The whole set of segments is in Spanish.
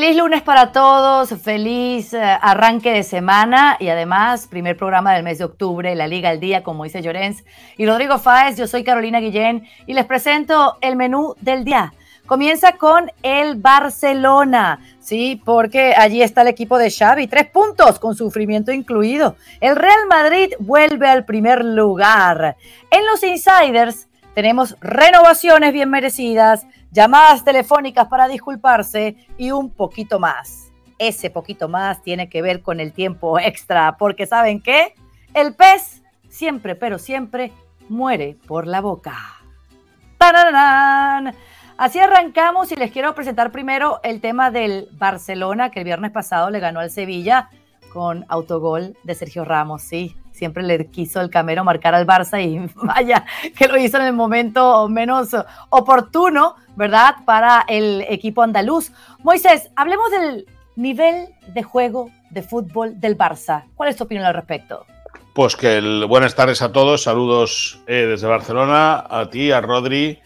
feliz lunes para todos, feliz eh, arranque de semana y además primer programa del mes de octubre, la Liga al Día, como dice Llorens y Rodrigo Fáez. Yo soy Carolina Guillén y les presento el menú del día. Comienza con el Barcelona, sí, porque allí está el equipo de Xavi, tres puntos con sufrimiento incluido. El Real Madrid vuelve al primer lugar. En los insiders tenemos renovaciones bien merecidas, llamadas telefónicas para disculparse y un poquito más. Ese poquito más tiene que ver con el tiempo extra, porque ¿saben qué? El pez siempre, pero siempre muere por la boca. ¡Tararán! Así arrancamos y les quiero presentar primero el tema del Barcelona, que el viernes pasado le ganó al Sevilla con autogol de Sergio Ramos, sí, siempre le quiso el Camero marcar al Barça y vaya que lo hizo en el momento menos oportuno, ¿verdad? Para el equipo andaluz. Moisés, hablemos del nivel de juego de fútbol del Barça. ¿Cuál es tu opinión al respecto? Pues que el, buenas tardes a todos, saludos eh, desde Barcelona, a ti, a Rodri,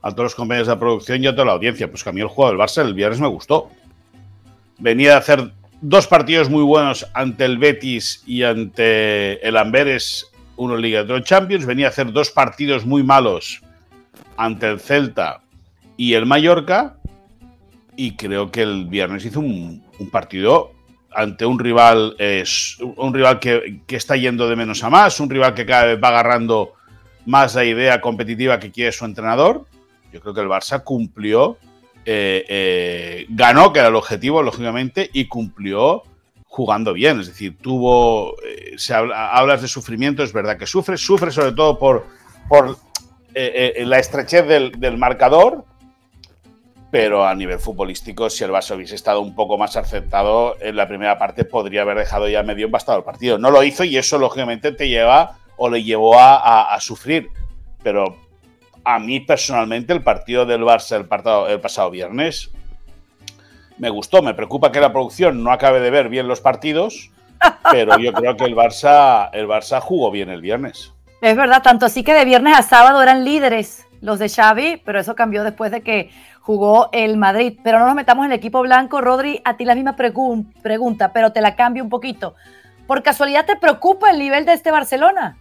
a todos los compañeros de producción y a toda la audiencia. Pues que a mí el juego del Barça el viernes me gustó. Venía de hacer dos partidos muy buenos ante el Betis y ante el Amberes, uno en Liga de Champions. Venía a hacer dos partidos muy malos ante el Celta y el Mallorca. Y creo que el viernes hizo un, partido ante un rival, es un rival que, que, está yendo de menos a más, un rival que cada vez va agarrando más la idea competitiva que quiere su entrenador. Yo creo que el Barça cumplió eh, eh, ganó, que era el objetivo, lógicamente, y cumplió jugando bien. Es decir, tuvo. Eh, se hablas de sufrimiento, es verdad que sufre, sufre sobre todo por, por la estrechez del, marcador. Pero a nivel futbolístico, si el Barça hubiese estado un poco más aceptado en la primera parte, podría haber dejado ya medio embastado el partido. No lo hizo y eso, lógicamente, te lleva o le llevó a, a sufrir. Pero a mí personalmente el partido del Barça el, el pasado viernes me gustó. Me preocupa que la producción no acabe de ver bien los partidos, pero yo creo que el Barça, el Barça jugó bien el viernes. Es verdad, tanto así que de viernes a sábado eran líderes los de Xavi, pero eso cambió después de que jugó el Madrid. Pero no nos metamos en el equipo blanco. Rodri, a ti la misma pregunta, pero te la cambio un poquito. ¿Por casualidad te preocupa el nivel de este Barcelona?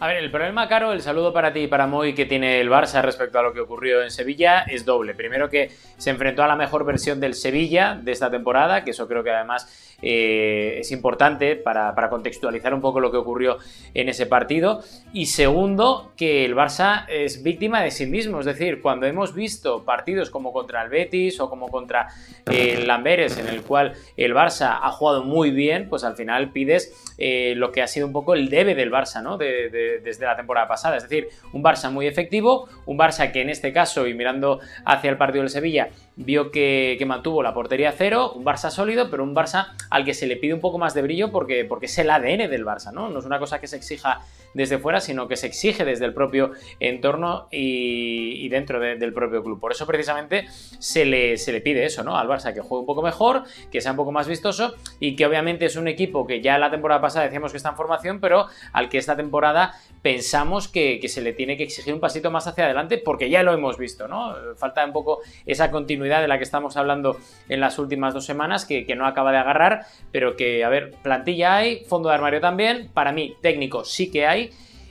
A ver, el problema, Caro, el saludo para ti y para Moy que tiene el Barça respecto a lo que ocurrió en Sevilla es doble. Primero que se enfrentó a la mejor versión del Sevilla de esta temporada, que eso creo que además eh, es importante para, contextualizar un poco lo que ocurrió en ese partido. Y segundo, que el Barça es víctima de sí mismo. Es decir, cuando hemos visto partidos como contra el Betis o como contra el Lamberes, en el cual el Barça ha jugado muy bien, pues al final pides eh, lo que ha sido un poco el debe del Barça, ¿no? de desde la temporada pasada. Es decir, un Barça muy efectivo, un Barça que en este caso, y mirando hacia el partido del Sevilla, vio que, mantuvo la portería cero, un Barça sólido, pero un Barça al que se le pide un poco más de brillo porque, porque es el ADN del Barça, ¿no? No es una cosa que se exija desde fuera, sino que se exige desde el propio entorno y, dentro del propio club. Por eso precisamente se le, se le pide eso, ¿no? Al Barça que juegue un poco mejor, que sea un poco más vistoso y que obviamente es un equipo que ya la temporada pasada decíamos que está en formación, pero al que esta temporada pensamos que, se le tiene que exigir un pasito más hacia adelante porque ya lo hemos visto, ¿no? Falta un poco esa continuidad de la que estamos hablando en las últimas dos semanas que, que no acaba de agarrar, pero que, a ver, plantilla hay, fondo de armario también, para mí técnico sí que hay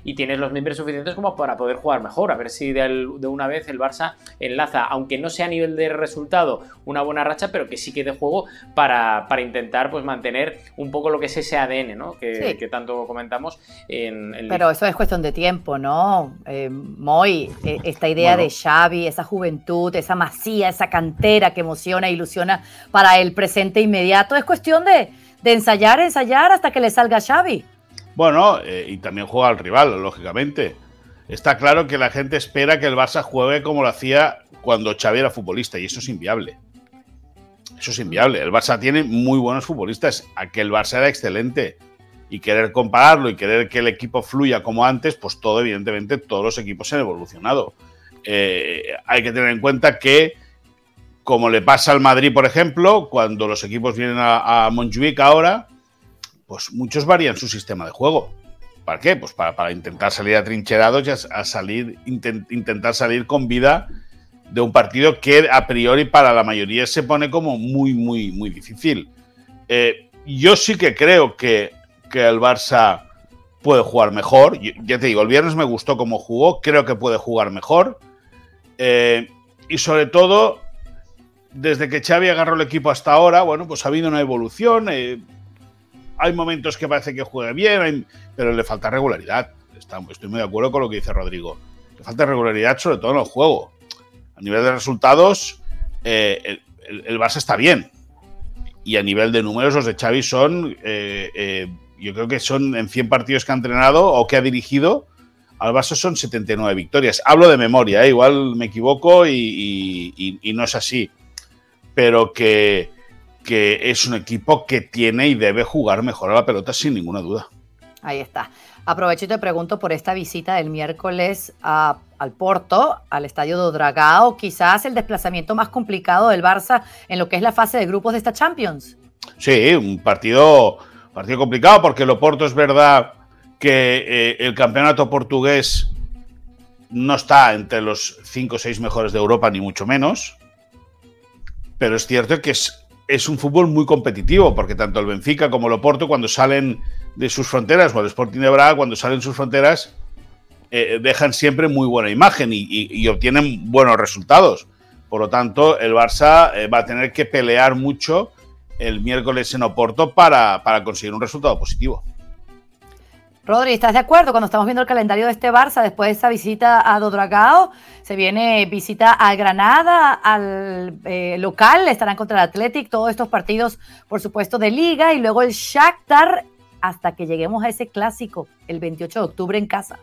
y tienes los miembros suficientes como para poder jugar mejor. A ver si de, una vez el Barça enlaza, aunque no sea a nivel de resultado una buena racha, pero que sí que de juego para, intentar pues mantener un poco lo que es ese ADN, ¿no? Que, tanto comentamos en, Pero eso es cuestión de tiempo, ¿no? Eh, Moy, eh, esta idea de Xavi, esa juventud, esa masía, esa cantera que emociona e ilusiona para el presente inmediato, es cuestión de, de ensayar, ensayar hasta que le salga Xavi. Bueno, eh, y también juega al rival, lógicamente. Está claro que la gente espera que el Barça juegue como lo hacía cuando Xavi era futbolista, y eso es inviable. Eso es inviable. El Barça tiene muy buenos futbolistas. Aquel Barça era excelente. Y querer compararlo y querer que el equipo fluya como antes, pues todo, evidentemente, todos los equipos han evolucionado. Eh, hay que tener en cuenta que, como le pasa al Madrid, por ejemplo, cuando los equipos vienen a, a Montjuic ahora, pues muchos varían su sistema de juego. ¿Para qué? Pues para, intentar salir atrincherados y a, salir, intentar salir con vida de un partido que a priori para la mayoría se pone como muy, muy, muy difícil. Eh, yo sí que creo que, que, el Barça puede jugar mejor. ya te digo, el viernes me gustó cómo jugó, creo que puede jugar mejor. Eh, y sobre todo, desde que Xavi agarró el equipo hasta ahora, bueno, pues ha habido una evolución. Eh, hay momentos que parece que juega bien, pero le falta regularidad. estoy muy de acuerdo con lo que dice Rodrigo. Le falta regularidad, sobre todo en el juego. A nivel de resultados, el, el, Barça está bien. Y a nivel de números, los de Xavi son eh, yo creo que son en 100 partidos que ha entrenado o que ha dirigido, al Barça son 79 victorias. Hablo de memoria, ¿eh? igual me equivoco y, no es así. Pero que, que es un equipo que tiene y debe jugar mejor a la pelota sin ninguna duda. Ahí está. Aprovecho y te pregunto por esta visita del miércoles a, al Porto, al estadio do Dragao, quizás el desplazamiento más complicado del Barça en lo que es la fase de grupos de esta Champions. Sí, un partido Partido complicado porque el Oporto es verdad que eh, el campeonato portugués no está entre los 5 o 6 mejores de Europa, ni mucho menos. Pero es cierto que es, es, un fútbol muy competitivo, porque tanto el Benfica como el Oporto, cuando salen de sus fronteras, o el Sporting de Braga, cuando salen de sus fronteras, eh, dejan siempre muy buena imagen y, obtienen buenos resultados. Por lo tanto, el Barça eh, va a tener que pelear mucho el miércoles en Oporto para, para conseguir un resultado positivo. Rodri, ¿estás de acuerdo? Cuando estamos viendo el calendario de este Barça, después de esa visita a Dodragao, se viene visita a Granada, al eh, local, estarán contra el Athletic, todos estos partidos, por supuesto, de liga, y luego el Shakhtar, hasta que lleguemos a ese clásico, el 28 de octubre en casa.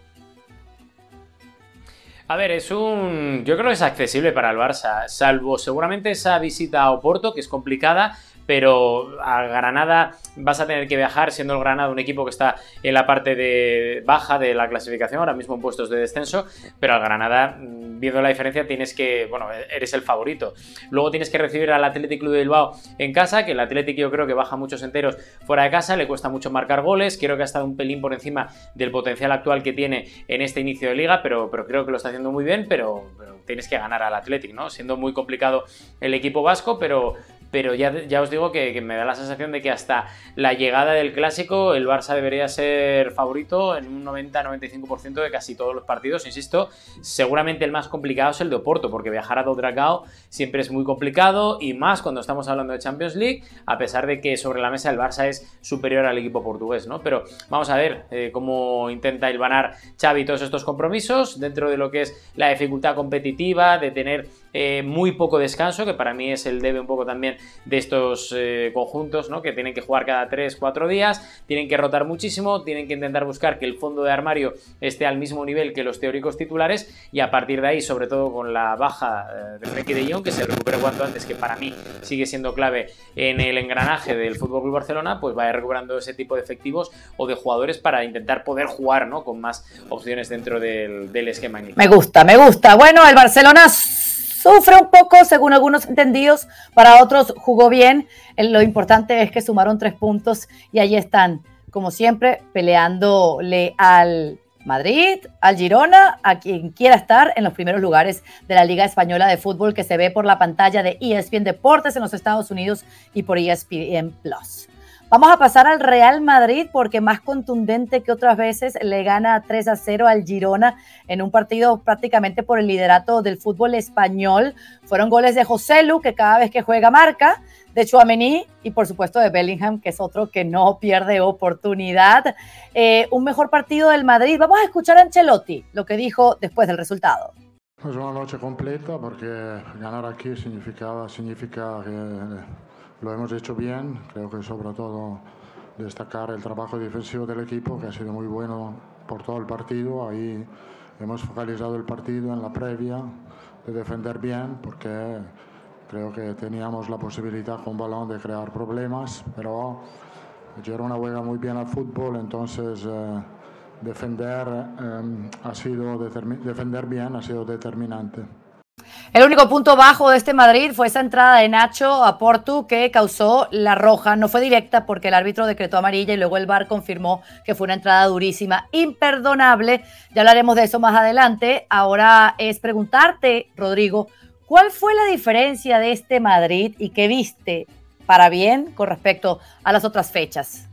A ver, es un. Yo creo que es accesible para el Barça, salvo seguramente esa visita a Oporto, que es complicada, pero a Granada vas a tener que viajar, siendo el Granada un equipo que está en la parte de baja de la clasificación, ahora mismo en puestos de descenso, pero al Granada, mm, viendo la diferencia, tienes que, bueno, eres el favorito. Luego tienes que recibir al Athletic Club de Bilbao en casa, que el Athletic yo creo que baja muchos enteros fuera de casa, le cuesta mucho marcar goles, creo que ha estado un pelín por encima del potencial actual que tiene en este inicio de liga, pero, pero creo que lo está haciendo muy bien, pero, pero tienes que ganar al Athletic, ¿no? Siendo muy complicado el equipo vasco, pero, pero ya, ya os digo que, me da la sensación de que hasta la llegada del clásico el Barça debería ser favorito en un 90-95% de casi todos los partidos. Insisto, seguramente el más complicado es el de Oporto, porque viajar a Dodragao siempre es muy complicado y más cuando estamos hablando de Champions League, a pesar de que sobre la mesa el Barça es superior al equipo portugués, ¿no? Pero vamos a ver eh, cómo intenta hilvanar Xavi todos estos compromisos dentro de lo que es la dificultad competitiva, de tener eh, muy poco descanso, que para mí es el debe un poco también de estos eh, conjuntos, ¿no? Que tienen que jugar cada 3-4 días, tienen que rotar muchísimo, tienen que intentar buscar que el fondo de armario esté al mismo nivel que los teóricos titulares y a partir de ahí, sobre todo con la baja eh, de Frenkie de Jong, que se recupere cuanto antes, que para mí sigue siendo clave en el engranaje del Fútbol Club Barcelona, pues vaya recuperando ese tipo de efectivos o de jugadores para intentar poder jugar, ¿no? Con más opciones dentro del, del esquema. Me gusta, me gusta. Bueno, el Barcelona Sufre un poco, según algunos entendidos, para otros jugó bien. Lo importante es que sumaron tres puntos y ahí están, como siempre, peleándole al Madrid, al Girona, a quien quiera estar en los primeros lugares de la Liga Española de Fútbol que se ve por la pantalla de ESPN Deportes en los Estados Unidos y por ESPN Plus. Vamos a pasar al Real Madrid porque más contundente que otras veces le gana 3 a 0 al Girona en un partido prácticamente por el liderato del fútbol español. Fueron goles de José Lu, que cada vez que juega marca, de Chouameni y por supuesto de Bellingham, que es otro que no pierde oportunidad. Eh, un mejor partido del Madrid. Vamos a escuchar a Ancelotti, lo que dijo después del resultado. Es una noche completa porque ganar aquí significaba, significa que lo hemos hecho bien, creo que sobre todo destacar el trabajo defensivo del equipo, que ha sido muy bueno por todo el partido. Ahí hemos focalizado el partido en la previa de defender bien, porque creo que teníamos la posibilidad con balón de crear problemas, pero Girona juega muy bien al fútbol, entonces eh, defender, eh, ha sido defender bien ha sido determinante. El único punto bajo de este Madrid fue esa entrada de Nacho a Portu que causó la roja. No fue directa porque el árbitro decretó amarilla y luego el VAR confirmó que fue una entrada durísima, imperdonable. Ya hablaremos de eso más adelante. Ahora es preguntarte, Rodrigo, ¿Cuál fue la diferencia de este Madrid y qué viste para bien con respecto a las otras fechas?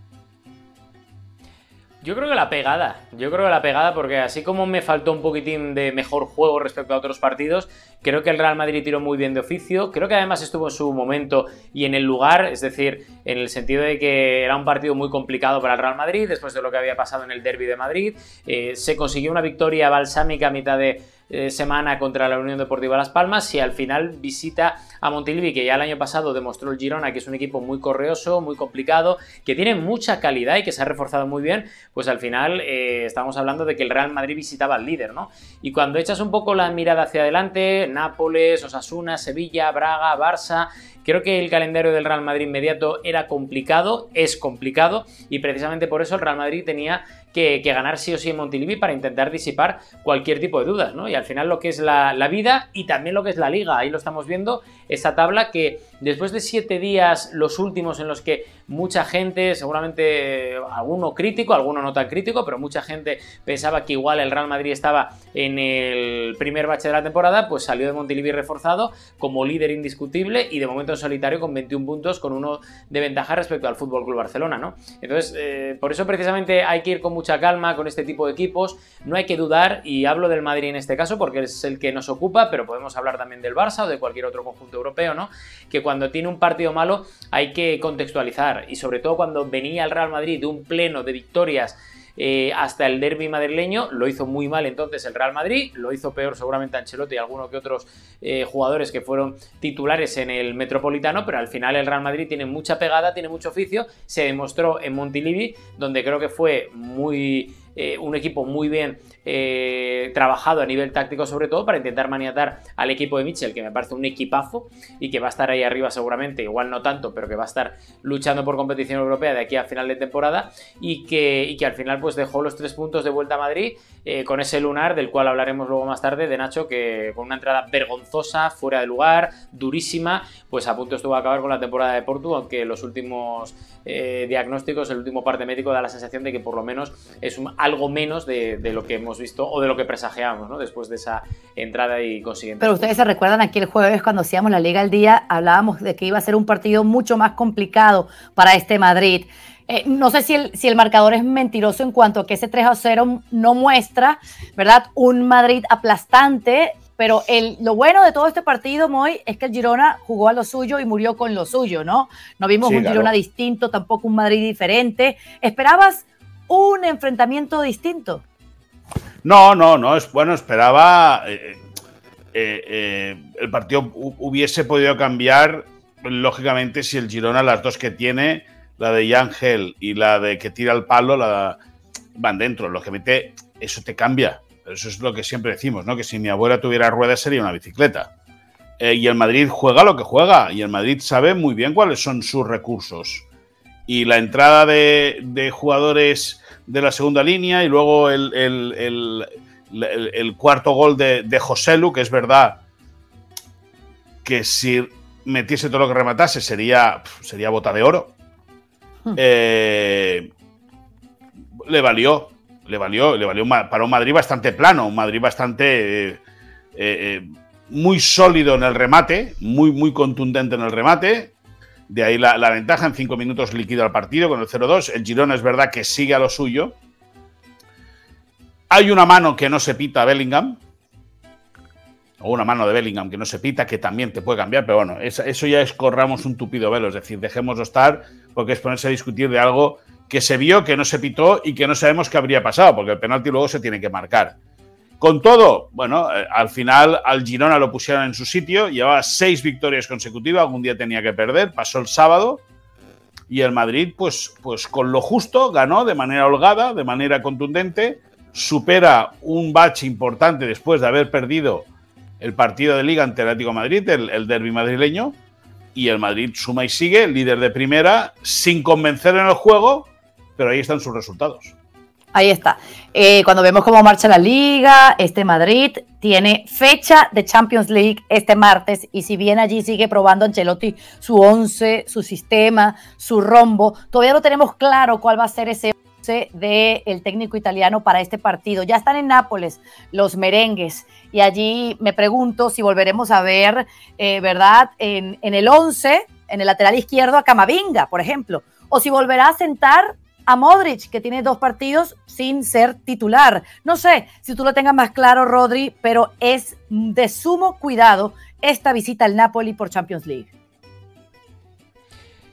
Yo creo que la pegada, yo creo que la pegada porque así como me faltó un poquitín de mejor juego respecto a otros partidos, creo que el Real Madrid tiró muy bien de oficio, creo que además estuvo en su momento y en el lugar, es decir, en el sentido de que era un partido muy complicado para el Real Madrid después de lo que había pasado en el Derby de Madrid, eh, se consiguió una victoria balsámica a mitad de eh, semana contra la Unión Deportiva Las Palmas y al final visita a Montilivi, que ya el año pasado demostró el Girona que es un equipo muy correoso, muy complicado, que tiene mucha calidad y que se ha reforzado muy bien, pues al final eh, estamos hablando de que el Real Madrid visitaba al líder, ¿no? Y cuando echas un poco la mirada hacia adelante, Nápoles, Osasuna, Sevilla, Braga, Barça, Creo que el calendario del Real Madrid inmediato era complicado, es complicado, y precisamente por eso el Real Madrid tenía que, ganar sí o sí en Montilivi para intentar disipar cualquier tipo de dudas, ¿no? Y al final lo que es la, vida y también lo que es la liga, ahí lo estamos viendo, esta tabla que después de siete días, los últimos en los que mucha gente, seguramente alguno crítico, alguno no tan crítico, pero mucha gente pensaba que igual el Real Madrid estaba en el primer bache de la temporada, pues salió de Montilivi reforzado como líder indiscutible y de momento en solitario con 21 puntos, con uno de ventaja respecto al Fútbol Club Barcelona, ¿no? Entonces, eh, por eso precisamente hay que ir con calma con este tipo de equipos, no hay que dudar, y hablo del Madrid en este caso porque es el que nos ocupa, pero podemos hablar también del Barça o de cualquier otro conjunto europeo, ¿no? Que cuando tiene un partido malo hay que contextualizar, y sobre todo cuando venía el Real Madrid de un pleno de victorias eh, hasta el derby madrileño. Lo hizo muy mal entonces el Real Madrid, lo hizo peor seguramente Ancelotti y algunos que otros eh, jugadores que fueron titulares en el Metropolitano, pero al final el Real Madrid tiene mucha pegada, tiene mucho oficio. Se demostró en Montilivi, donde creo que fue muy eh, un equipo muy bien eh, trabajado a nivel táctico sobre todo para intentar maniatar al equipo de Mitchell, que me parece un equipazo y que va a estar ahí arriba seguramente, igual no tanto, pero que va a estar luchando por competición europea de aquí a final de temporada y que, que al final pues dejó los tres puntos de vuelta a Madrid eh, con ese lunar del cual hablaremos luego más tarde de Nacho, que con una entrada vergonzosa, fuera de lugar, durísima, pues a punto estuvo a acabar con la temporada de Porto, aunque los últimos diagnósticos, el último parte médico da la sensación de que por lo menos es un algo menos de, lo que hemos visto o de lo que presagiamos ¿no? después de esa entrada y consiguiente. Pero ustedes se recuerdan aquí el jueves cuando hacíamos la Liga al Día, hablábamos de que iba a ser un partido mucho más complicado para este Madrid. Eh, no sé si el, si el marcador es mentiroso en cuanto a que ese 3 a 0 no muestra, ¿verdad? Un Madrid aplastante, pero el, lo bueno de todo este partido, Moy, es que el Girona jugó a lo suyo y murió con lo suyo, ¿no? No vimos un Girona distinto, tampoco un Madrid diferente. ¿Esperabas un enfrentamiento distinto. No, no, no, es bueno, esperaba. Eh, eh, eh, el partido hubiese podido cambiar, lógicamente, si el Girona, las dos que tiene, la de Yangel y la de que tira el palo, la, van dentro. Lógicamente, eso te cambia. Eso es lo que siempre decimos, ¿no? Que si mi abuela tuviera ruedas sería una bicicleta. y el Madrid juega lo que juega. Y el Madrid sabe muy bien cuáles son sus recursos. Y la entrada de, de jugadores de la segunda línea y luego el, cuarto gol de, de Joselu, que es verdad que si metiese todo lo que rematase sería, sería bota de oro. Hmm. Eh, le valió, le valió, le valió para un Madrid bastante plano, un Madrid bastante eh, eh, muy sólido en el remate, muy, muy contundente en el remate. De ahí la, ventaja, en cinco minutos líquido al partido con el 0-2. El Girona es verdad que sigue a lo suyo. Hay una mano que no se pita a Bellingham. O una mano de Bellingham que no se pita, que también te puede cambiar, pero bueno, eso ya es corramos un tupido velo, es decir, dejémoslo estar, porque es ponerse a discutir de algo que se vio, que no se pitó y que no sabemos qué habría pasado, porque el penalti luego se tiene que marcar. Con todo, bueno, eh, al final al Girona lo pusieron en su sitio, llevaba seis victorias consecutivas, algún día tenía que perder, pasó el sábado y el Madrid, pues, pues con lo justo, ganó de manera holgada, de manera contundente, supera un bache importante después de haber perdido el partido de liga ante el Atlético Madrid, el, el derby madrileño, y el Madrid suma y sigue, líder de primera, sin convencer en el juego, pero ahí están sus resultados. Ahí está. Eh, cuando vemos cómo marcha la liga, este Madrid tiene fecha de Champions League este martes y si bien allí sigue probando Ancelotti su once, su sistema, su rombo, todavía no tenemos claro cuál va a ser ese del técnico italiano para este partido. Ya están en Nápoles los merengues y allí me pregunto si volveremos a ver, eh, ¿verdad? En, en el 11, en el lateral izquierdo a Camavinga, por ejemplo, o si volverá a sentar a Modric, que tiene dos partidos sin ser titular. No sé si tú lo tengas más claro, Rodri, pero es de sumo cuidado esta visita al Napoli por Champions League.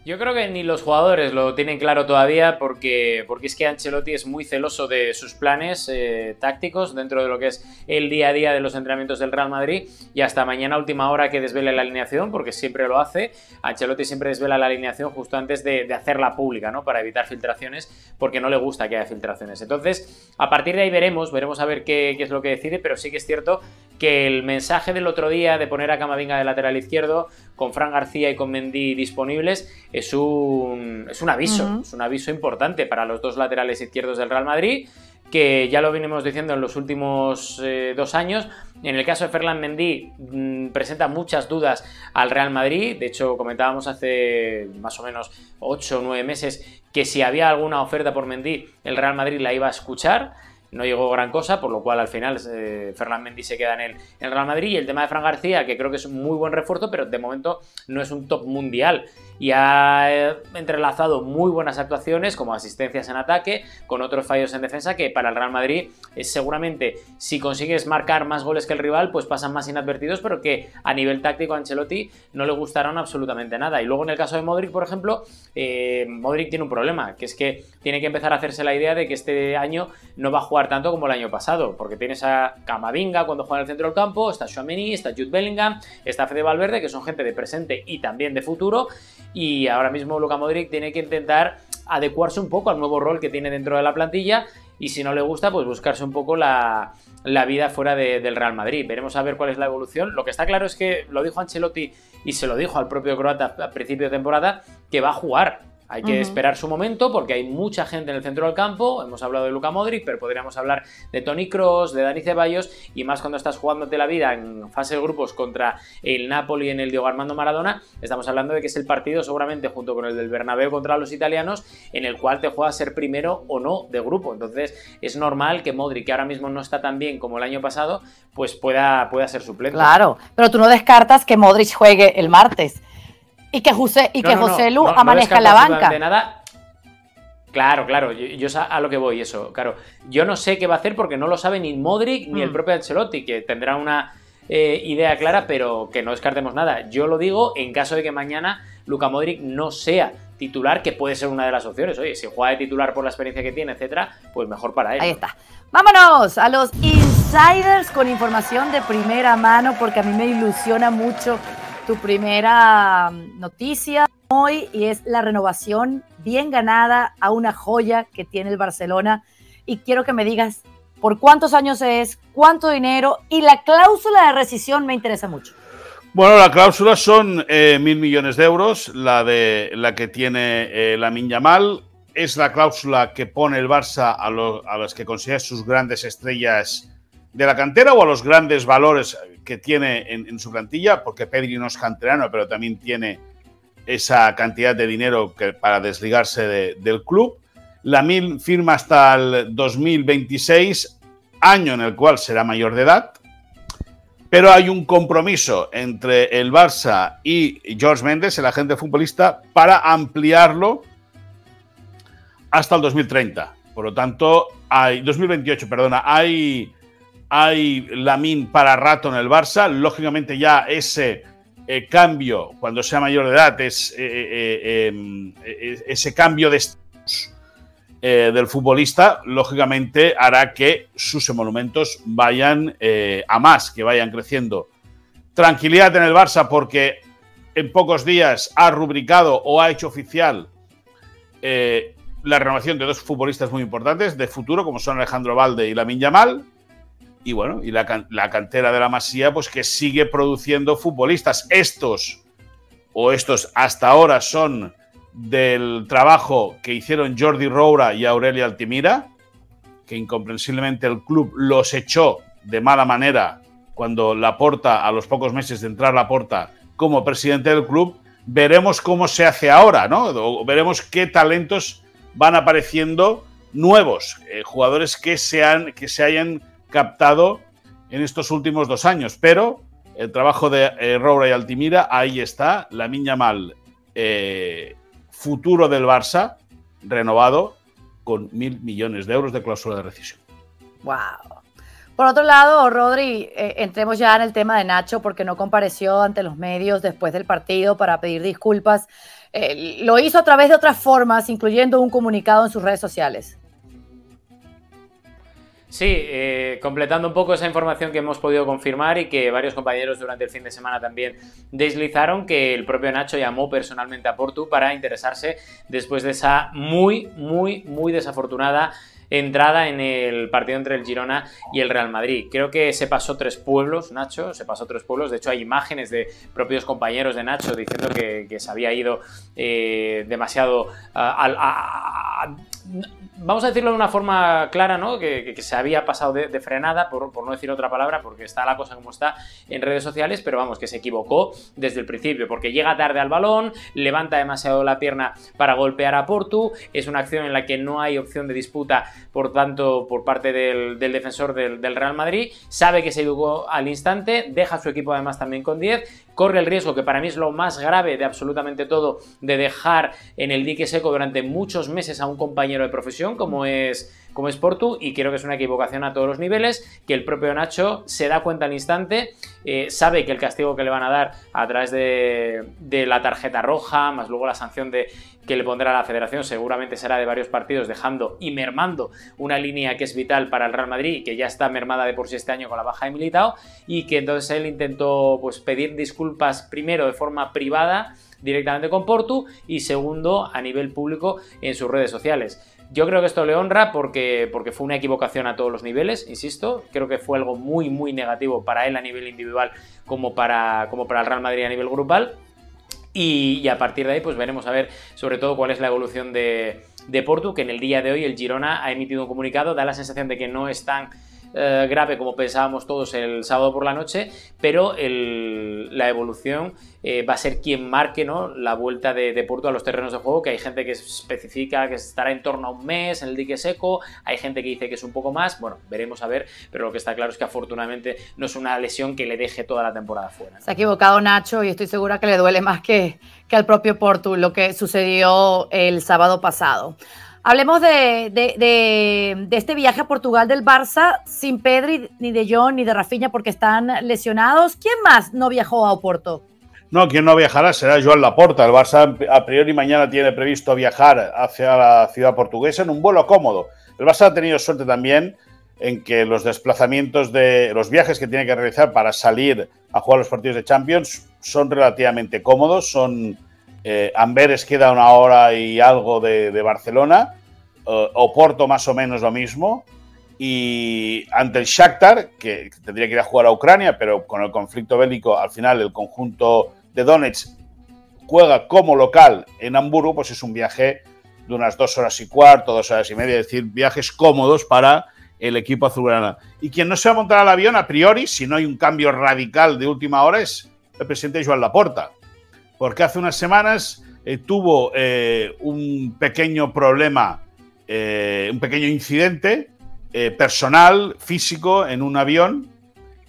Yo creo que ni los jugadores lo tienen claro todavía porque, porque es que Ancelotti es muy celoso de sus planes eh, tácticos dentro de lo que es el día a día de los entrenamientos del Real Madrid y hasta mañana última hora que desvele la alineación porque siempre lo hace. Ancelotti siempre desvela la alineación justo antes de, hacerla pública, ¿no? Para evitar filtraciones porque no le gusta que haya filtraciones. Entonces, a partir de ahí veremos, veremos a ver qué, qué es lo que decide, pero sí que es cierto que el mensaje del otro día de poner a Camavinga de lateral izquierdo con Fran García y con Mendy disponibles es un, es un aviso, es un aviso importante para los dos laterales izquierdos del Real Madrid que ya lo venimos diciendo en los últimos eh, dos años. En el caso de Ferland Mendy mm, presenta muchas dudas al Real Madrid. De hecho, comentábamos hace más o menos 8 o 9 meses que si había alguna oferta por Mendy, el Real Madrid la iba a escuchar no llegó gran cosa, por lo cual al final eh, Fernán Mendy se queda en el, Real Madrid y el tema de Fran García, que creo que es un muy buen refuerzo, pero de momento no es un top mundial. Y ha eh, entrelazado muy buenas actuaciones como asistencias en ataque con otros fallos en defensa que para el Real Madrid es seguramente si consigues marcar más goles que el rival pues pasan más inadvertidos pero que a nivel táctico a Ancelotti no le gustaron absolutamente nada. Y luego en el caso de Modric por ejemplo eh, Modric tiene un problema que es que tiene que empezar a hacerse la idea de que este año no va a jugar tanto como el año pasado porque tienes a Camavinga cuando juega en el centro del campo está Chouameni, está Jude Bellingham está Fede Valverde que son gente de presente y también de futuro y ahora mismo Luka Modric tiene que intentar adecuarse un poco al nuevo rol que tiene dentro de la plantilla y si no le gusta, pues buscarse un poco la, vida fuera del Real Madrid. Veremos a ver cuál es la evolución. Lo que está claro es que lo dijo Ancelotti y se lo dijo al propio croata a principio de temporada, que va a jugar. Hay que esperar su momento porque hay mucha gente en el centro del campo. Hemos hablado de Luca Modric, pero podríamos hablar de Tony Cross, de Dani Ceballos y más cuando estás jugándote la vida en fase de grupos contra el Napoli en el Diego Armando Maradona. Estamos hablando de que es el partido, seguramente junto con el del Bernabéu contra los italianos, en el cual te juegas ser primero o no de grupo. Entonces es normal que Modric, que ahora mismo no está tan bien como el año pasado, pues pueda, pueda ser suplente. Claro, pero tú no descartas que Modric juegue el martes. Y que José, y que José Lu amanezca en la banca. De nada. Claro, claro, yo, a lo que voy, eso, claro. Yo no sé qué va a hacer porque no lo sabe ni Modric ni el mm. propio Ancelotti, que tendrá una eh, idea clara, pero que no descartemos nada. Yo lo digo en caso de que mañana Luca Modric no sea titular, que puede ser una de las opciones. Oye, si juega de titular por la experiencia que tiene, etcétera, pues mejor para él. Ahí está. Vámonos a los insiders con información de primera mano, porque a mí me ilusiona mucho tu primera mm, noticia hoy y es la renovación bien ganada a una joya que tiene el Barcelona. Y quiero que me digas por cuántos años es, cuánto dinero y la cláusula de rescisión me interesa mucho. Bueno, la cláusula son eh, mil millones de euros, la de la que tiene eh, la Mal. Es la cláusula que pone el Barça a, a los que considera sus grandes estrellas de la cantera o a los grandes valores que tiene en, su plantilla, porque Pedri no es canterano, pero también tiene esa cantidad de dinero que, para desligarse del club. La Mil firma hasta el 2026, año en el cual será mayor de edad, pero hay un compromiso entre el Barça y George Méndez, el agente futbolista, para ampliarlo hasta el 2030. Por lo tanto, hay 2028, perdona, hay hay Lamin para rato en el Barça. Lógicamente ya ese eh, cambio, cuando sea mayor de edad, es, eh, eh, em, ese cambio de del futbolista, lógicamente hará que sus emolumentos vayan a más, que vayan creciendo. Tranquilidad en el Barça porque en pocos días ha rubricado o ha hecho oficial la renovación de dos futbolistas muy importantes de futuro, como son Alejandro Valde y Lamin Yamal y bueno, y la, cantera de la Masía, pues que sigue produciendo futbolistas. Estos, o estos hasta ahora, son del trabajo que hicieron Jordi Roura y Aurelia Altimira, que incomprensiblemente el club los echó de mala manera cuando la porta, a los pocos meses de entrar la porta como presidente del club. Veremos cómo se hace ahora, ¿no? veremos qué talentos van apareciendo nuevos, eh, jugadores que se, han, que se hayan captado en estos últimos dos años. Pero el trabajo de eh, Roura y Altimira, ahí está, la Miña Mal, eh, futuro del Barça, renovado con mil millones de euros de cláusula de rescisión. ¡Wow! Por otro lado, Rodri, eh, entremos ya en el tema de Nacho porque no compareció ante los medios después del partido para pedir disculpas. Eh, lo hizo a través de otras formas, incluyendo un comunicado en sus redes sociales. Sí, eh, completando un poco esa información que hemos podido confirmar y que varios compañeros durante el fin de semana también deslizaron, que el propio Nacho llamó personalmente a Portu para interesarse después de esa muy, muy, muy desafortunada entrada en el partido entre el Girona y el Real Madrid. Creo que se pasó tres pueblos, Nacho, se pasó tres pueblos. De hecho, hay imágenes de propios compañeros de Nacho diciendo que, se había ido eh, demasiado a, vamos a decirlo de una forma clara, ¿no? Que, se había pasado de, frenada, por, no decir otra palabra, porque está la cosa como está en redes sociales, pero vamos, que se equivocó desde el principio, porque llega tarde al balón, levanta demasiado la pierna para golpear a Portu, es una acción en la que no hay opción de disputa, por tanto, por parte del, defensor del, del, Real Madrid, sabe que se equivocó al instante, deja a su equipo además también con 10 corre el riesgo, que para mí es lo más grave de absolutamente todo, de dejar en el dique seco durante muchos meses a un compañero de profesión como es como es Portu y creo que es una equivocación a todos los niveles, que el propio Nacho se da cuenta al instante, eh, sabe que el castigo que le van a dar a través de, la tarjeta roja, más luego la sanción de, que le pondrá la federación seguramente será de varios partidos, dejando y mermando una línea que es vital para el Real Madrid, que ya está mermada de por sí este año con la baja de Militao, y que entonces él intentó pues, pedir disculpas primero de forma privada directamente con Portu y segundo a nivel público en sus redes sociales. Yo creo que esto le honra porque, porque fue una equivocación a todos los niveles, insisto. Creo que fue algo muy, muy negativo para él a nivel individual como para, como para el Real Madrid a nivel grupal. Y, a partir de ahí, pues veremos a ver sobre todo cuál es la evolución de, de Portu, que en el día de hoy el Girona ha emitido un comunicado, da la sensación de que no están eh, grave como pensábamos todos el sábado por la noche, pero la evolución eh, va a ser quien marque ¿no? la vuelta de, de, Porto a los terrenos de juego, que hay gente que especifica que estará en torno a un mes en el dique seco, hay gente que dice que es un poco más, bueno, veremos a ver, pero lo que está claro es que afortunadamente no es una lesión que le deje toda la temporada fuera. Se ha equivocado Nacho y estoy segura que le duele más que, que al propio Porto lo que sucedió el sábado pasado. Hablemos de, este viaje a Portugal del Barça sin Pedri, ni de John, ni de Rafinha porque están lesionados. ¿Quién más no viajó a Oporto? No, quien no viajará será Joan Laporta. El Barça a priori mañana tiene previsto viajar hacia la ciudad portuguesa en un vuelo cómodo. El Barça ha tenido suerte también en que los desplazamientos de los viajes que tiene que realizar para salir a jugar los partidos de Champions son relativamente cómodos. Son eh, Amberes queda una hora y algo de Barcelona eh, Oporto más o menos lo mismo. Y ante el Shakhtar, que tendría que ir a jugar a Ucrania, pero con el conflicto bélico, al final el conjunto de Donetsk juega como local en Hamburgo, pues es un viaje de unas dos horas y cuarto, dos horas y media, es decir, viajes cómodos para el equipo azulgrana. Y quien no se va a montar al avión, a priori, si no hay un cambio radical de última hora, es el presidente Joan Laporta. Porque hace unas semanas eh, tuvo eh, un pequeño problema eh, un pequeño incidente personal, físico, en un avión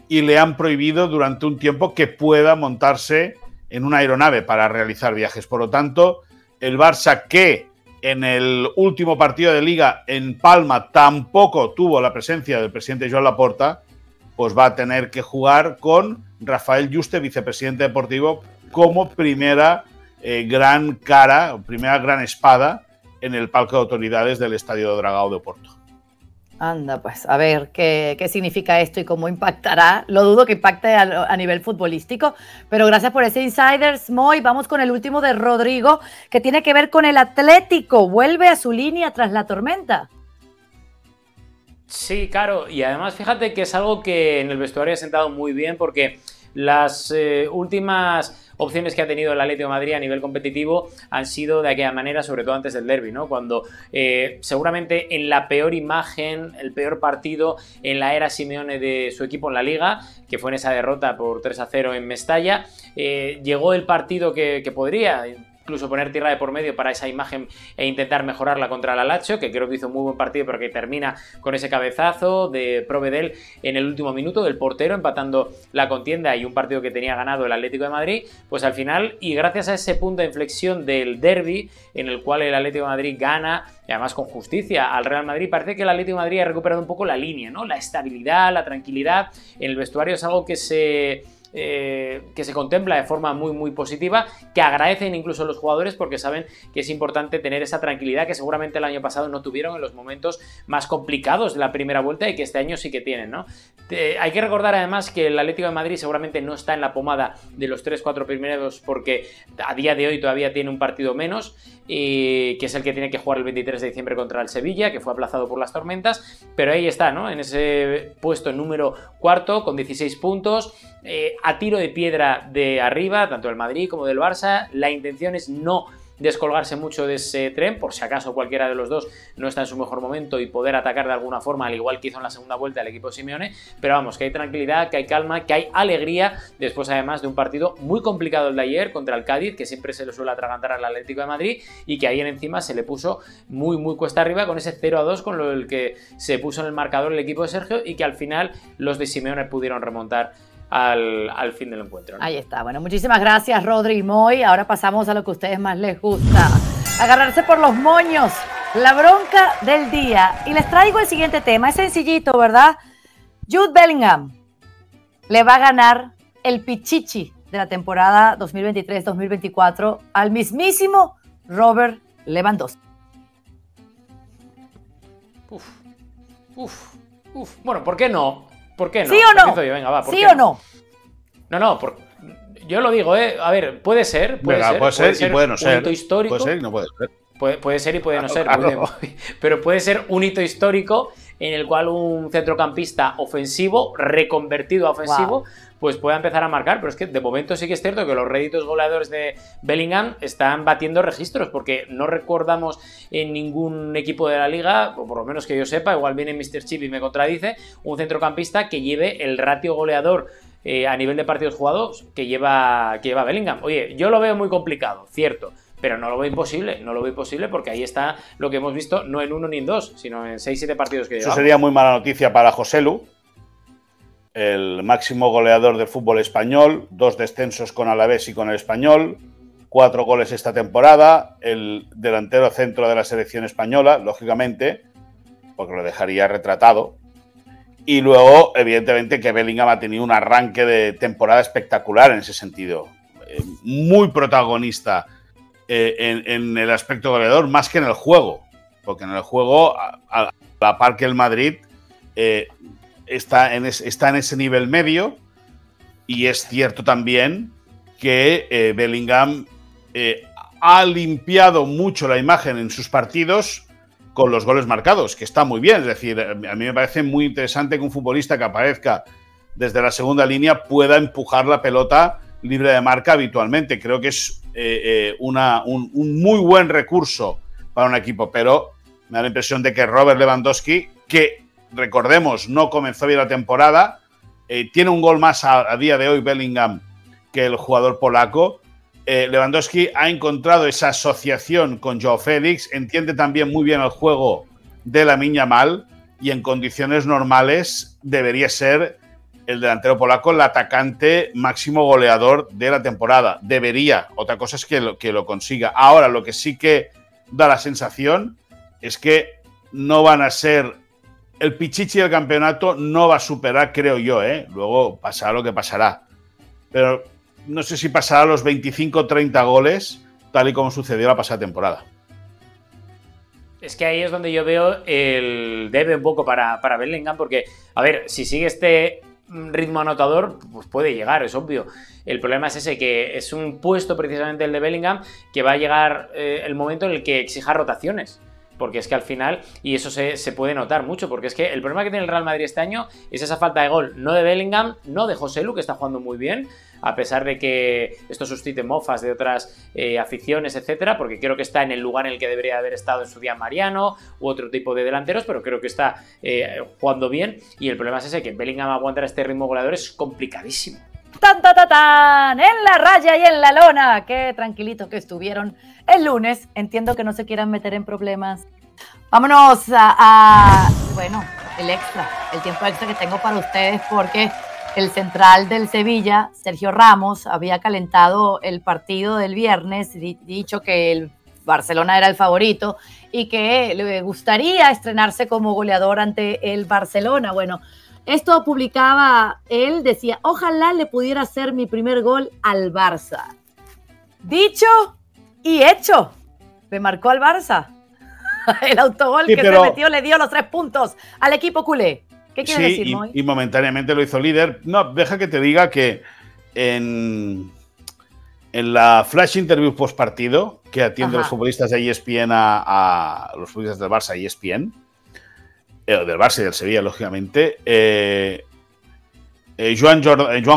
y le han prohibido durante un tiempo que pueda montarse en una aeronave para realizar viajes. Por lo tanto, el Barça que en el último partido de liga en Palma tampoco tuvo la presencia del presidente Joan Laporta, pues va a tener que jugar con Rafael Juste, vicepresidente deportivo, como primera eh, gran cara, primera gran espada en el palco de autoridades del Estadio Dragao de Oporto. Anda, pues a ver qué, qué, significa esto y cómo impactará. Lo dudo que impacte a, nivel futbolístico, pero gracias por ese Insiders, Moy. Vamos con el último de Rodrigo, que tiene que ver con el Atlético. Vuelve a su línea tras la tormenta. Sí, claro, y además fíjate que es algo que en el vestuario ha sentado muy bien porque las eh, últimas opciones que ha tenido el Atlético de Madrid a nivel competitivo han sido de aquella manera, sobre todo antes del derby, ¿no? Cuando eh, seguramente en la peor imagen, el peor partido en la era Simeone de su equipo en la liga, que fue en esa derrota por 3 a 0 en Mestalla, eh, llegó el partido que, que podría incluso poner tierra de por medio para esa imagen e intentar mejorarla contra la Lazio, que creo que hizo un muy buen partido, pero que termina con ese cabezazo de Provedel en el último minuto del portero, empatando la contienda y un partido que tenía ganado el Atlético de Madrid, pues al final, y gracias a ese punto de inflexión del derby, en el cual el Atlético de Madrid gana y además con justicia al Real Madrid, parece que el Atlético de Madrid ha recuperado un poco la línea, ¿no? La estabilidad, la tranquilidad en el vestuario es algo que se eh, que se contempla de forma muy muy positiva, que agradecen incluso los jugadores porque saben que es importante tener esa tranquilidad que seguramente el año pasado no tuvieron en los momentos más complicados de la primera vuelta y que este año sí que tienen, ¿no? hay que recordar además que el Atlético de Madrid seguramente no está en la pomada de los 3-4 primeros porque a día de hoy todavía tiene un partido menos, que es el que tiene que jugar el 23 de diciembre contra el Sevilla, que fue aplazado por las tormentas, pero ahí está, ¿no? En ese puesto número cuarto con 16 puntos. Eh, a tiro de piedra de arriba, tanto del Madrid como del Barça. La intención es no descolgarse mucho de ese tren, por si acaso cualquiera de los dos no está en su mejor momento y poder atacar de alguna forma, al igual que hizo en la segunda vuelta el equipo Simeone. Pero vamos, que hay tranquilidad, que hay calma, que hay alegría, después además de un partido muy complicado el de ayer contra el Cádiz, que siempre se le suele atragantar al Atlético de Madrid y que ayer encima se le puso muy, muy cuesta arriba con ese 0 a 2 con lo que se puso en el marcador el equipo de Sergio y que al final los de Simeone pudieron remontar al, fin del encuentro. Ahí está. Bueno, muchísimas gracias, Rodri y Moy. Ahora pasamos a lo que a ustedes más les gusta. Agarrarse por los moños. La bronca del día. Y les traigo el siguiente tema. Es sencillito, ¿verdad? Jude Bellingham le va a ganar el pichichi de la temporada 2023-2024 al mismísimo Robert Lewandowski. Uf, uf, uf. Bueno, ¿por qué no? ¿Por qué no? ¿Sí o no? ¿Sí o no? No, no, yo lo digo, ¿eh? A ver, puede ser. Puede, ser, puede, ser, y puede no ser. Un hito histórico. Puede ser y no puede ser. Puede, ser y puede no ser. pero puede ser un hito histórico en el cual un centrocampista ofensivo, reconvertido a ofensivo, pues pueda empezar a marcar. Pero es que de momento sí que es cierto que los réditos goleadores de Bellingham están batiendo registros, porque no recordamos en ningún equipo de la liga, o por lo menos que yo sepa, igual viene Mr. Chip y me contradice, un centrocampista que lleve el ratio goleador. Eh, a nivel de partidos jugados que lleva, que lleva Bellingham. Oye, yo lo veo muy complicado, cierto, pero no lo veo imposible, no lo veo imposible porque ahí está lo que hemos visto, no en uno ni en dos, sino en seis, siete partidos que Eso sería muy mala noticia para José Lu, el máximo goleador del fútbol español, dos descensos con Alavés y con el Español, cuatro goles esta temporada, el delantero centro de la selección española, lógicamente, porque lo dejaría retratado. Y luego, evidentemente, que Bellingham ha tenido un arranque de temporada espectacular en ese sentido. Eh, muy protagonista eh, en, el aspecto goleador más que en el juego. Porque en el juego, a, la par que el Madrid, eh, está, en está en ese nivel medio. Y es cierto también que eh, Bellingham ha limpiado mucho la imagen en sus partidos con los goles marcados, que está muy bien. Es decir, a mí me parece muy interesante que un futbolista que aparezca desde la segunda línea pueda empujar la pelota libre de marca habitualmente. Creo que es eh, eh, una, un, muy buen recurso para un equipo, pero me da la impresión de que Robert Lewandowski, que recordemos no comenzó bien la temporada, eh, tiene un gol más a, día de hoy Bellingham que el jugador polaco. Lewandowski ha encontrado esa asociación con Joe Félix, entiende también muy bien el juego de la Miña Mal y en condiciones normales debería ser el delantero polaco el atacante máximo goleador de la temporada. Debería, otra cosa es que lo, que lo consiga. Ahora, lo que sí que da la sensación es que no van a ser. El Pichichi del campeonato no va a superar, creo yo, ¿eh? Luego pasará lo que pasará. Pero no sé si pasará los 25 30 goles, tal y como sucedió la pasada temporada. Es que ahí es donde yo veo el debe un poco para, para Bellingham, porque, a ver, si sigue este ritmo anotador, pues puede llegar, es obvio. El problema es ese, que es un puesto precisamente el de Bellingham que va a llegar eh, el momento en el que exija rotaciones. Porque es que al final, y eso se, puede notar mucho, porque es que el problema que tiene el Real Madrid este año es esa falta de gol, no de Bellingham, no de José Lu, que está jugando muy bien, a pesar de que esto suscite mofas de otras eh, aficiones, etcétera, porque creo que está en el lugar en el que debería haber estado en su día Mariano u otro tipo de delanteros, pero creo que está eh, jugando bien. Y el problema es ese, que Bellingham aguantar este ritmo goleador es complicadísimo. Tan, tan, tan, tan, en la raya y en la lona. Qué tranquilitos que estuvieron el lunes. Entiendo que no se quieran meter en problemas. Vámonos a, bueno, el extra, el tiempo extra que tengo para ustedes porque el central del Sevilla, Sergio Ramos, había calentado el partido del viernes, dicho que el Barcelona era el favorito y que le gustaría estrenarse como goleador ante el Barcelona. Bueno, esto publicaba él, decía, ojalá le pudiera hacer mi primer gol al Barça. Dicho y hecho, le marcó al Barça. El autogol que se metió le dio los tres puntos al equipo culé. ¿Qué quieres decir, y, y momentáneamente lo hizo líder. No, deja que te diga que en, en la flash interview post partido que atiende los futbolistas de ESPN a, los futbolistas del Barça y ESPN, eh, del Barça y del Sevilla, lógicamente, eh, eh, Joan,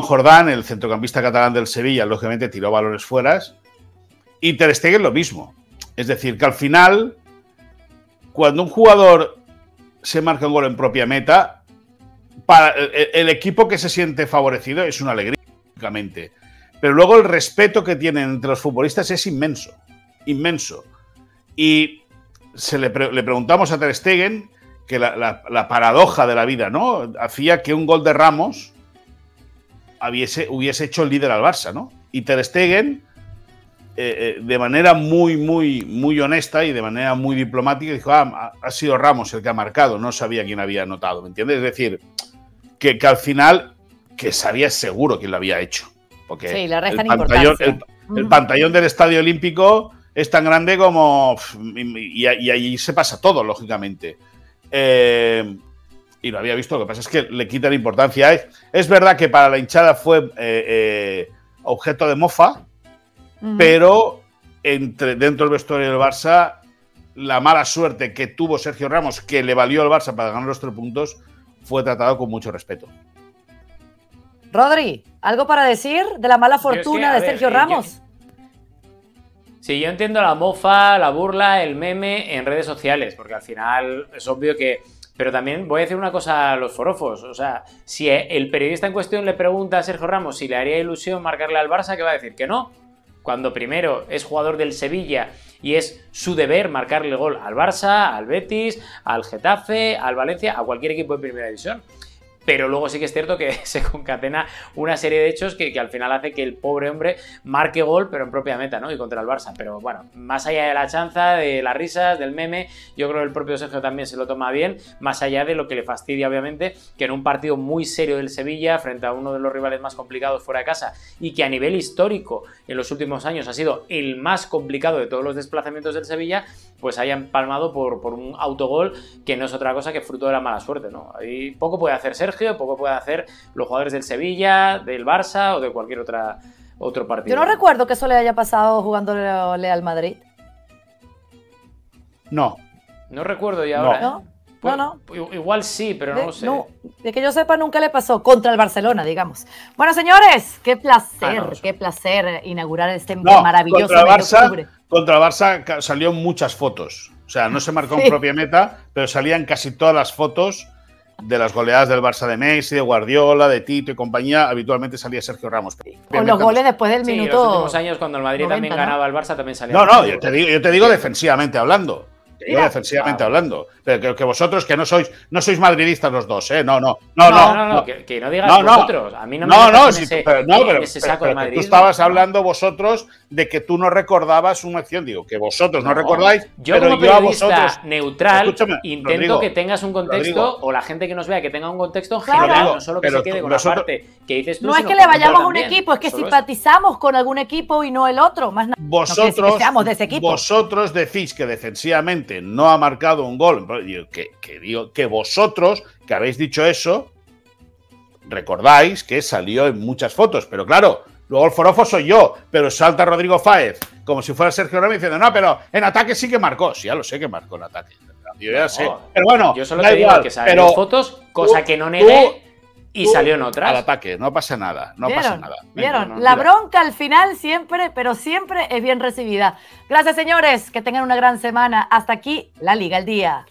Jordán, el centrocampista catalán del Sevilla, lógicamente tiró valores fuera. Y Ter Stegen lo mismo. Es decir, que al final, cuando un jugador se marca un gol en propia meta, para el, equipo que se siente favorecido es una alegría, lógicamente. Pero luego el respeto que tienen entre los futbolistas es inmenso, inmenso. Y se le, preguntamos a Ter Stegen que la, paradoja de la vida, ¿no? Hacía que un gol de Ramos hubiese, hubiese hecho el líder al Barça, ¿no? Y Ter Stegen, eh, eh, de manera muy, muy, muy honesta y de manera muy diplomática, dijo, ah, ha sido Ramos el que ha marcado, no sabía quién había anotado, ¿me entiendes? Es decir, que, que al final, que sabía seguro quién lo había hecho. Porque sí, le el, pantallón, el, pantallón del Estadio Olímpico es tan grande como... Y, ahí se pasa todo, lógicamente. Eh, y lo había visto, lo que pasa es que le quitan importancia. Es, es verdad que para la hinchada fue eh, eh, objeto de mofa, pero entre, dentro del vestuario del Barça, la mala suerte que tuvo Sergio Ramos, que le valió al Barça para ganar los tres puntos, fue tratado con mucho respeto. Rodri, ¿algo para decir de la mala fortuna de Sergio eh, Ramos? Sí, yo entiendo la mofa, la burla, el meme en redes sociales, porque al final es obvio que... Pero también voy a decir una cosa a los forofos. O sea, si el periodista en cuestión le pregunta a Sergio Ramos si le haría ilusión marcarle al Barça, ¿qué va a decir? Que no. Cuando primero es jugador del Sevilla y es su deber marcarle gol al Barça, al Betis, al Getafe, al Valencia, a cualquier equipo de primera división pero luego sí que es cierto que se concatena una serie de hechos que, al final hace que el pobre hombre marque gol, pero en propia meta, ¿no? Y contra el Barça. Pero bueno, más allá de la chanza, de las risas, del meme, yo creo que el propio Sergio también se lo toma bien, más allá de lo que le fastidia, obviamente, que en un partido muy serio del Sevilla, frente a uno de los rivales más complicados fuera de casa, y que a nivel histórico en los últimos años ha sido el más complicado de todos los desplazamientos del Sevilla, pues hayan palmado por, por un autogol que no es otra cosa que fruto de la mala suerte, ¿no? Ahí poco puede hacer Sergio, poco puede hacer los jugadores del Sevilla, del Barça o de cualquier otra, otro partido. Yo no recuerdo que eso le haya pasado jugándole al Madrid. No. No recuerdo ya ahora. ¿No? Pues, no, Igual sí, pero no lo sé. de que yo sepa, nunca le pasó contra el Barcelona, digamos. Bueno, señores, qué placer, ah, qué placer inaugurar este maravilloso contra Barça, Contra el Barça salió muchas fotos. O sea, no se marcó en propia meta, pero salían casi todas las fotos de las goleadas del Barça de Messi, de Guardiola, de Tito y compañía, habitualmente salía Sergio Ramos. Con los goles después del minuto. En los últimos años, cuando el Madrid también ganaba al Barça, también salía. No, no, yo te digo, yo te digo defensivamente hablando defensivamente hablando. Pero que, vosotros que no sois, no sois madridistas los dos, ¿eh? No, no, no, no. No, no, que, no digas vosotros. A mí no me no, no, pero, no, pero, saco de Madrid. Tú estabas hablando vosotros de que tú no recordabas una acción. Digo, que vosotros no, recordáis, yo pero como yo a vosotros. neutral intento que tengas un contexto, o la gente que nos vea que tenga un contexto general, no solo que se quede con la parte que dices tú. No es que le vayamos a un equipo, es que simpatizamos con algún equipo y no el otro. Más vosotros, vosotros decís que defensivamente no ha marcado un gol. Que, que, digo, que vosotros, que habéis dicho eso, recordáis que salió en muchas fotos, pero claro, luego el forofo soy yo, pero salta Rodrigo Fáez como si fuera Sergio Ramos diciendo, no, pero en ataque sí que marcó. Sí, ya lo sé que marcó en ataque. Yo ya sé. Pero bueno, yo solo te digo que salen fotos, cosa que no negué y salió en otra Al ataque, no pasa nada, no pasa nada. ¿Vieron? la bronca al final siempre, pero siempre es bien recibida. Gracias, señores. Que tengan una gran semana. Hasta aquí, la Liga al Día.